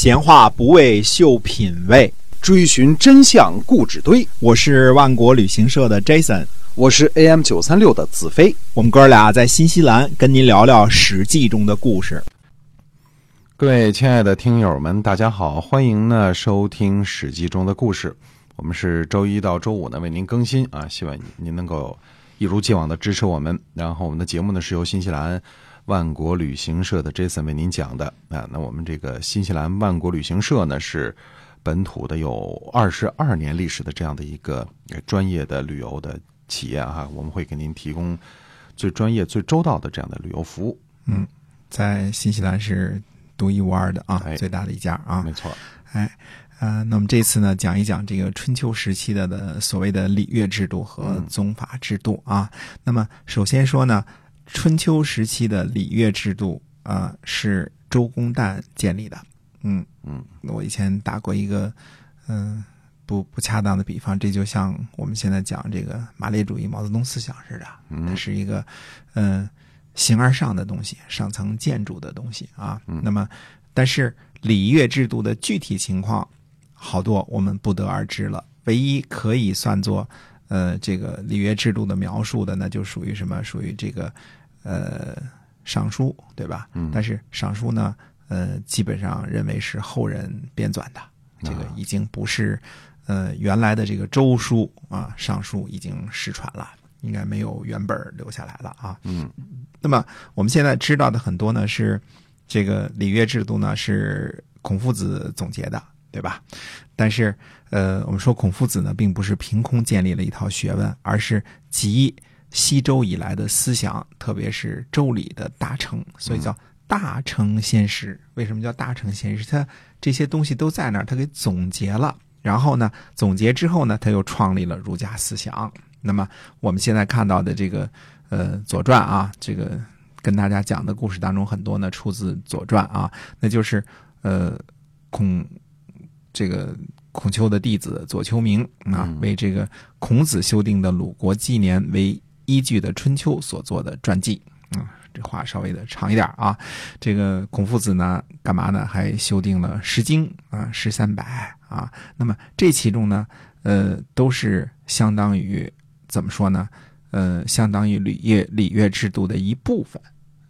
闲话不为秀品味，追寻真相故纸堆。我是万国旅行社的 Jason，我是 AM 九三六的子飞。我们哥俩在新西兰跟您聊聊《史记》中的故事。各位亲爱的听友们，大家好，欢迎呢收听《史记》中的故事。我们是周一到周五呢为您更新啊，希望您能够一如既往的支持我们。然后我们的节目呢是由新西兰万国旅行社的 Jason 为您讲的啊。那我们这个新西兰万国旅行社呢是本土的有二十二年历史的这样的一个专业的旅游的企业哈，我们会给您提供最专业、最周到的这样的旅游服务。嗯，在新西兰是。独一无二的啊，哎最大的一家啊，没错，哎，呃，那么这次呢，讲一讲这个春秋时期的的所谓的礼乐制度和宗法制度啊。那么首先说呢，春秋时期的礼乐制度啊、是周公旦建立的。嗯嗯，我以前打过一个嗯、不不恰当的比方，这就像我们现在讲这个马列主义、毛泽东思想似的，它嗯是一个嗯、形而上的东西，上层建筑的东西啊。那么，但是礼乐制度的具体情况，好多我们不得而知了。唯一可以算作呃这个礼乐制度的描述的，那就属于什么？属于这个呃尚书，对吧？嗯但是尚书呢，呃，基本上认为是后人编纂的，这个已经不是呃原来的这个周书啊，尚书已经失传了，应该没有原本留下来了啊。嗯那么我们现在知道的很多呢是这个礼乐制度呢是孔夫子总结的，对吧？但是呃，我们说孔夫子呢并不是凭空建立了一套学问，而是集西周以来的思想，特别是周礼的大成，所以叫大成先师。为什么叫大成先师？他这些东西都在那儿，他给总结了。然后呢，总结之后呢，他又创立了儒家思想。那么我们现在看到的这个呃《左传》啊，这个跟大家讲的故事当中很多呢出自《左传》啊，那就是呃孔这个孔丘的弟子左丘明啊嗯，为这个孔子修订的鲁国纪年为依据的《春秋》所做的传记。啊，这话稍微的长一点啊。这个孔夫子呢，干嘛呢？还修订了《诗经》啊，《诗三百》啊。那么这其中呢，呃，都是相当于怎么说呢？呃，相当于礼乐礼乐制度的一部分。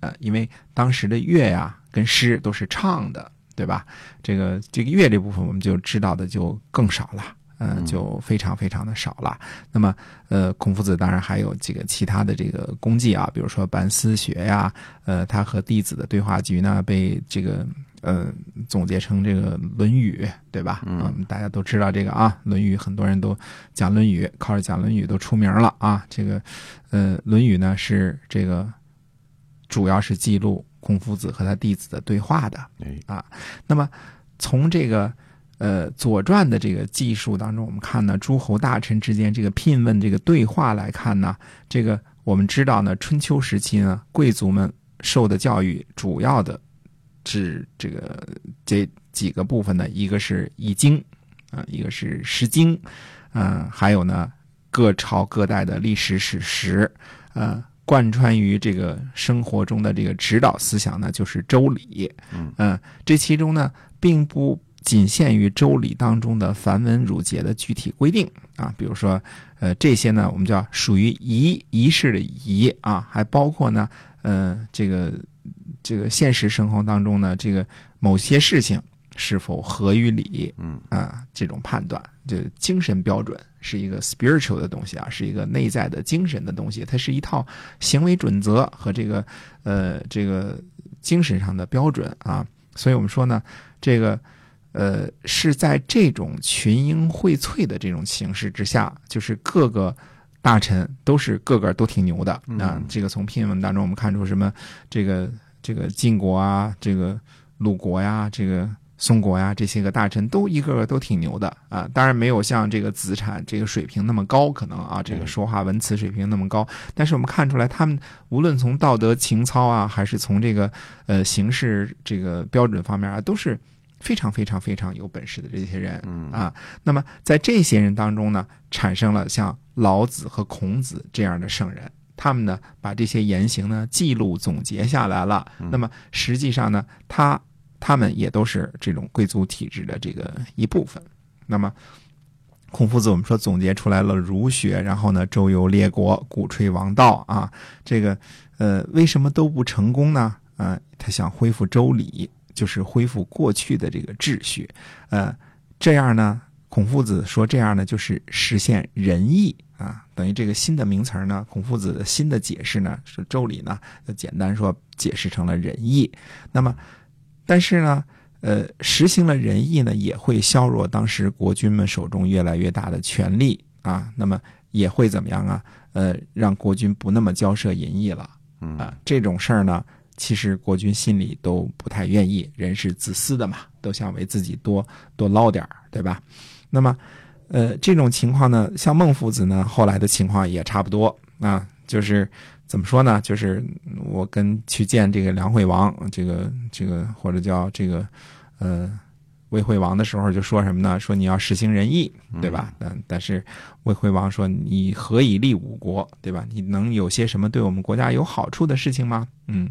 呃，因为当时的乐呀跟诗都是唱的，对吧？这个这个乐这部分我们就知道的就更少了。嗯，就非常非常的少了。那么，呃，孔夫子当然还有这个其他的这个功绩啊，比如说班思学呀，呃，他和弟子的对话局呢，被这个呃总结成这个《论语》，对吧？嗯大家都知道这个啊，《论语》很多人都讲《论语》，靠着讲《论语》都出名了啊。这个呃，《论语》呢是这个主要是记录孔夫子和他弟子的对话的。啊那么从这个呃《左传》的这个记述当中，我们看呢，诸侯大臣之间这个聘问这个对话来看呢，这个我们知道呢，春秋时期呢，贵族们受的教育主要的是这个这几个部分呢，一个是《易经》啊、一个是《诗经》，嗯、还有呢各朝各代的历史史实，呃。贯穿于这个生活中的这个指导思想呢，就是周礼。嗯这其中呢，并不仅限于周礼当中的繁文缛节的具体规定啊，比如说，呃，这些呢，我们叫属于仪仪式的仪啊，还包括呢，呃，这个这个现实生活当中呢，这个某些事情是否合于理，嗯啊，这种判断，就精神标准是一个 spiritual 的东西啊，是一个内在的精神的东西，它是一套行为准则和这个呃这个精神上的标准啊。所以我们说呢，这个呃是在这种群英荟萃的这种形式之下，就是各个大臣都是个个都挺牛的啊。这个从聘文当中我们看出什么这个这个晋国啊，这个鲁国呀，这个宋国呀，这些个大臣都一个个都挺牛的啊，当然没有像这个子产这个水平那么高，可能啊，这个说话文辞水平那么高，但是我们看出来，他们无论从道德情操啊，还是从这个呃形式这个标准方面啊，都是非常非常非常有本事的这些人嗯啊。那么在这些人当中呢，产生了像老子和孔子这样的圣人。他们呢，把这些言行呢记录总结下来了。那么实际上呢，他他们也都是这种贵族体制的这个一部分。那么，孔夫子我们说总结出来了儒学，然后呢周游列国，鼓吹王道啊，这个呃为什么都不成功呢？啊，他想恢复周礼，就是恢复过去的这个秩序，呃，这样呢，孔夫子说这样呢就是实现仁义啊，等于这个新的名词呢，孔夫子的新的解释呢是周礼呢，简单说解释成了仁义。那么，但是呢，呃，实行了仁义呢，也会削弱当时国君们手中越来越大的权力啊，那么也会怎么样啊？呃，让国君不那么交涉淫逸了啊，这种事儿呢。其实国君心里都不太愿意，人是自私的嘛，都想为自己多多捞点儿对吧？那么，呃，这种情况呢，像孟夫子呢，后来的情况也差不多啊，就是怎么说呢？就是我跟去见这个梁惠王，这个这个或者叫这个，呃。魏惠王的时候就说什么呢？说你要实行仁义，对吧？但但是魏惠王说你何以立五国，对吧？你能有些什么对我们国家有好处的事情吗？嗯，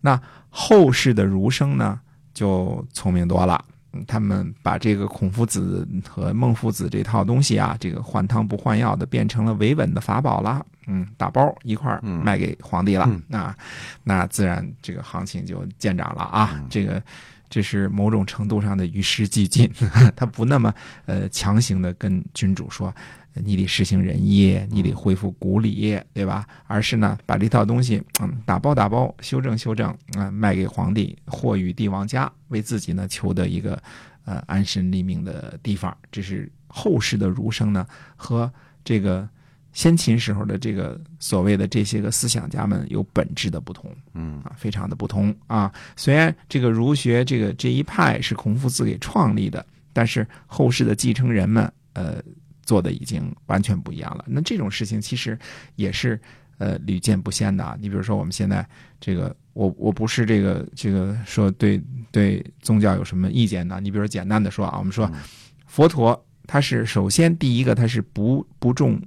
那后世的儒生呢就聪明多了，他们把这个孔夫子和孟夫子这套东西啊，这个换汤不换药的变成了维稳的法宝啦。嗯，打包一块儿卖给皇帝了，那那自然这个行情就见涨了啊，这个。这是某种程度上的与时俱进，他不那么呃强行的跟君主说，你得实行仁义，你得恢复古礼，对吧？而是呢把这套东西嗯打包打包修正修正啊卖给皇帝，或与帝王家，为自己呢求得一个呃安身立命的地方。这是后世的儒生呢和这个。先秦时候的这个所谓的这些个思想家们有本质的不同，嗯啊，非常的不同啊。虽然这个儒学这个这一派是孔夫子给创立的，但是后世的继承人们呃做的已经完全不一样了。那这种事情其实也是呃屡见不鲜的啊。你比如说我们现在这个，我我不是这个这个说对对宗教有什么意见呢？你比如说简单的说啊，我们说佛陀他是首先第一个他是不不重。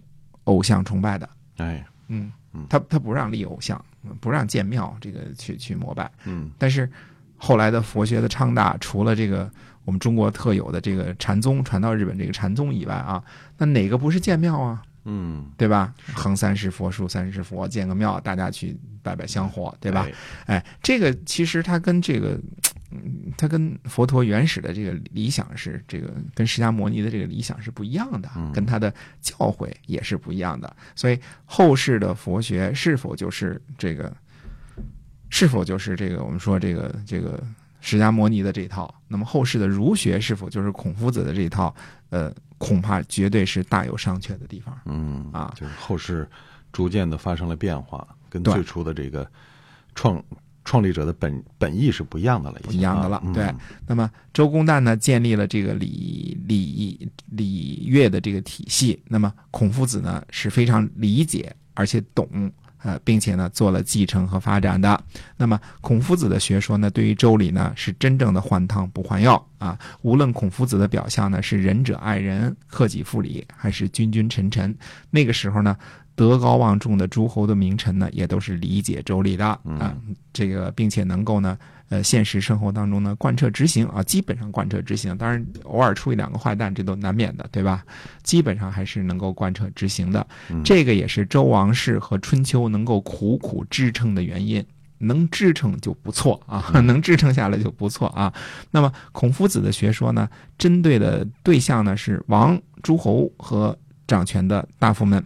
偶像崇拜的，哎，嗯，他他不让立偶像，不让建庙，这个去去膜拜，嗯，但是后来的佛学的昌大，除了这个我们中国特有的这个禅宗传到日本这个禅宗以外啊，那哪个不是建庙啊？嗯，对吧？横三世佛，竖三世佛，建个庙，大家去拜拜香火，对吧？哎，这个其实它跟这个。嗯，他跟佛陀原始的这个理想是这个，跟释迦摩尼的这个理想是不一样的，跟他的教诲也是不一样的。所以后世的佛学是否就是这个，是否就是这个我们说这个这个释迦摩尼的这套？那么后世的儒学是否就是孔夫子的这一套？呃，恐怕绝对是大有商榷的地方。嗯啊，就是后世逐渐的发生了变化，跟最初的这个创。创立者的本本意是不一样的了，不一样的了。对，那么周公旦呢，建立了这个礼礼礼乐的这个体系。那么孔夫子呢，是非常理解而且懂，呃，并且呢，做了继承和发展的。那么孔夫子的学说呢，对于周礼呢，是真正的换汤不换药啊。无论孔夫子的表象呢，是仁者爱人、克己复礼，还是君君臣臣，那个时候呢。德高望重的诸侯的名臣呢，也都是理解周礼的啊，这个并且能够呢，呃，现实生活当中呢贯彻执行啊，基本上贯彻执行。当然，偶尔出一两个坏蛋，这都难免的，对吧？基本上还是能够贯彻执行的。这个也是周王室和春秋能够苦苦支撑的原因，能支撑就不错啊，能支撑下来就不错啊。那么，孔夫子的学说呢，针对的对象呢是王、诸侯和掌权的大夫们。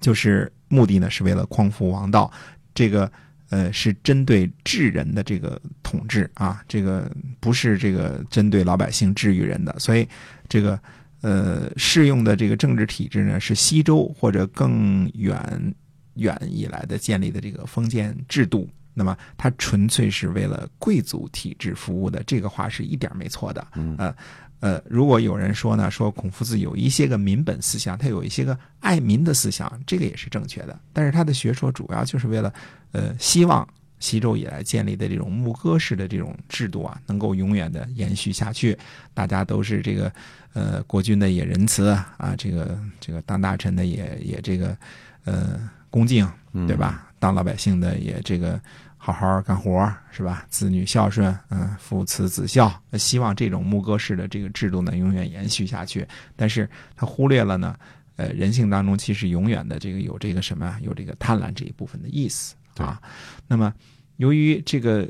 就是目的呢，是为了匡扶王道，这个呃是针对治人的这个统治啊，这个不是这个针对老百姓治愈人的，所以这个呃适用的这个政治体制呢，是西周或者更远远以来的建立的这个封建制度，那么它纯粹是为了贵族体制服务的，这个话是一点没错的，呃。呃，如果有人说呢，说孔夫子有一些个民本思想，他有一些个爱民的思想，这个也是正确的。但是他的学说主要就是为了，呃，希望西周以来建立的这种牧歌式的这种制度啊，能够永远的延续下去。大家都是这个，呃，国君的也仁慈啊，这个这个当大臣的也也这个，呃，恭敬，对吧？当老百姓的也这个好好干活是吧？子女孝顺，嗯，父慈子孝，希望这种牧歌式的这个制度呢永远延续下去。但是他忽略了呢，呃，人性当中其实永远的这个有这个什么，有这个贪婪这一部分的意思啊。那么由于这个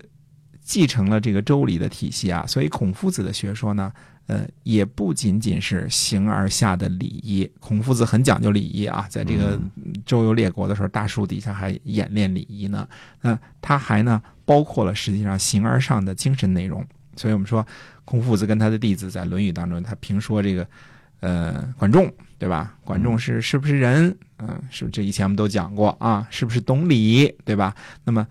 继承了这个周礼的体系啊，所以孔夫子的学说呢。呃，也不仅仅是形而下的礼仪，孔夫子很讲究礼仪啊，在这个周游列国的时候，大树底下还演练礼仪呢。那他还呢，包括了实际上形而上的精神内容。所以我们说，孔夫子跟他的弟子在《论语》当中，他评说这个，呃，管仲，对吧？管仲是是不是人？嗯，是这以前我们都讲过啊，是不是懂礼，对吧？那么。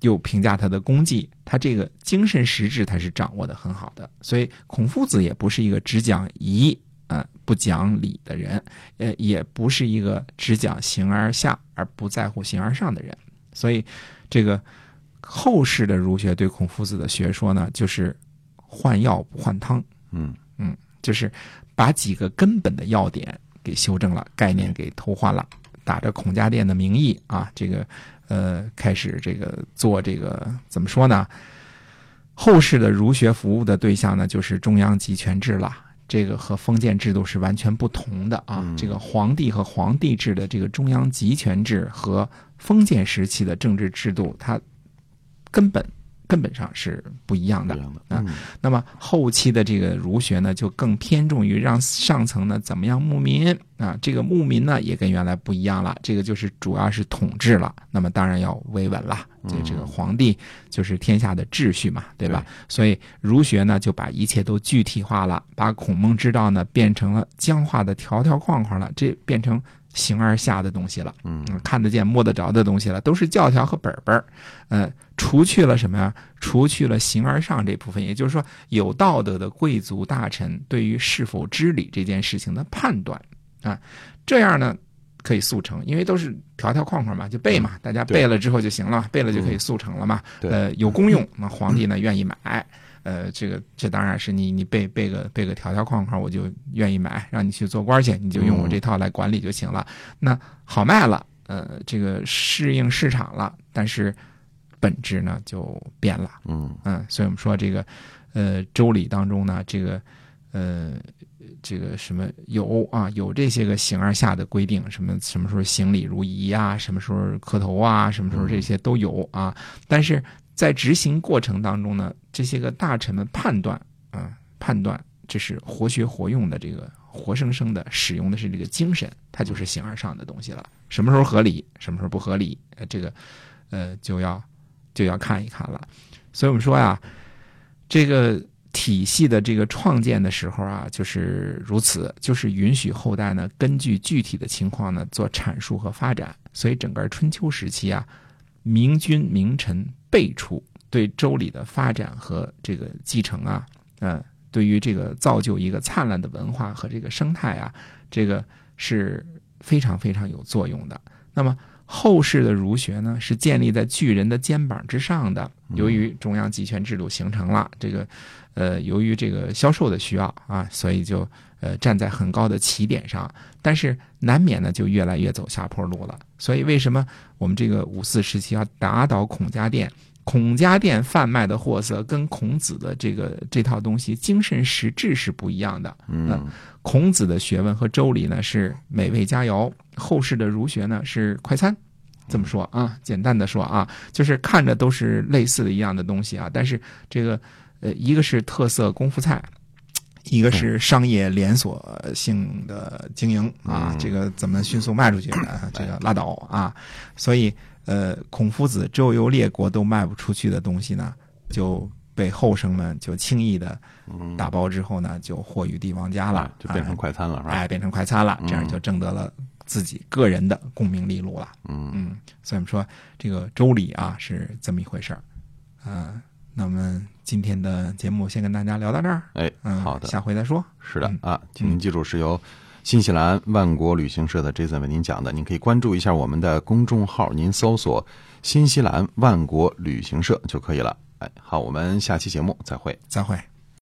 又评价他的功绩，他这个精神实质他是掌握的很好的，所以孔夫子也不是一个只讲仪啊不讲理的人，呃，也不是一个只讲形而下而不在乎形而上的人，所以这个后世的儒学对孔夫子的学说呢，就是换药不换汤，嗯。嗯，就是把几个根本的要点给修正了，概念给偷换了，打着孔家店的名义啊，这个。呃，开始这个做这个怎么说呢？后世的儒学服务的对象呢，就是中央集权制了。这个和封建制度是完全不同的啊。这个皇帝和皇帝制的这个中央集权制和封建时期的政治制度，它根本。根本上是不一样的啊。那么后期的这个儒学呢，就更偏重于让上层呢怎么样牧民啊。这个牧民呢也跟原来不一样了，这个就是主要是统治了。那么当然要维稳了，这这个皇帝就是天下的秩序嘛，对吧？所以儒学呢就把一切都具体化了，把孔孟之道呢变成了僵化的条条框框了，这变成。形而下的东西了，嗯，看得见摸得着的东西了，都是教条和本本儿，呃，除去了什么呀？除去了形而上这部分，也就是说，有道德的贵族大臣对于是否知礼这件事情的判断啊，这样呢可以速成，因为都是条条框框嘛，就背嘛，大家背了之后就行了，背了就可以速成了嘛，呃，有功用，那皇帝呢愿意买。呃，这个这当然是你你背背个背个条条框框，我就愿意买，让你去做官去，你就用我这套来管理就行了。那好卖了，呃，这个适应市场了，但是本质呢就变了。嗯嗯，所以我们说这个呃周礼当中呢，这个呃这个什么有啊有这些个形而下的规定，什么什么时候行礼如仪啊，什么时候磕头啊，什么时候这些都有啊，但是。在执行过程当中呢，这些个大臣们判断，啊，判断这是活学活用的这个活生生的使用的是这个精神，它就是形而上的东西了。什么时候合理，什么时候不合理，呃，这个，呃，就要就要看一看了。所以我们说呀，这个体系的这个创建的时候啊，就是如此，就是允许后代呢根据具体的情况呢做阐述和发展。所以整个春秋时期啊。明君明臣废除，对周礼的发展和这个继承啊，嗯，对于这个造就一个灿烂的文化和这个生态啊，这个是非常非常有作用的。那么后世的儒学呢，是建立在巨人的肩膀之上的。由于中央集权制度形成了，这个，呃，由于这个销售的需要啊，所以就。呃，站在很高的起点上，但是难免呢就越来越走下坡路了。所以为什么我们这个五四时期要打倒孔家店？孔家店贩卖的货色跟孔子的这个这套东西精神实质是不一样的。嗯，孔子的学问和周礼呢是美味佳肴，后世的儒学呢是快餐。这么说啊，简单的说啊，就是看着都是类似的一样的东西啊，但是这个呃，一个是特色功夫菜。一个是商业连锁性的经营啊，这个怎么迅速卖出去呢？这个拉倒啊！所以，呃，孔夫子周游列国都卖不出去的东西呢，就被后生们就轻易的打包之后呢，就货与帝王家了，就变成快餐了，是吧？哎，变成快餐了，这样就挣得了自己个人的功名利禄了。嗯嗯，所以我们说这个周礼啊是这么一回事儿，嗯。那我们今天的节目先跟大家聊到这儿。哎，嗯，好的，下回再说。是的啊，请您记住，是由新西兰万国旅行社的 Jason 为您讲的。您可以关注一下我们的公众号，您搜索“新西兰万国旅行社”就可以了。哎，好，我们下期节目再会，再会。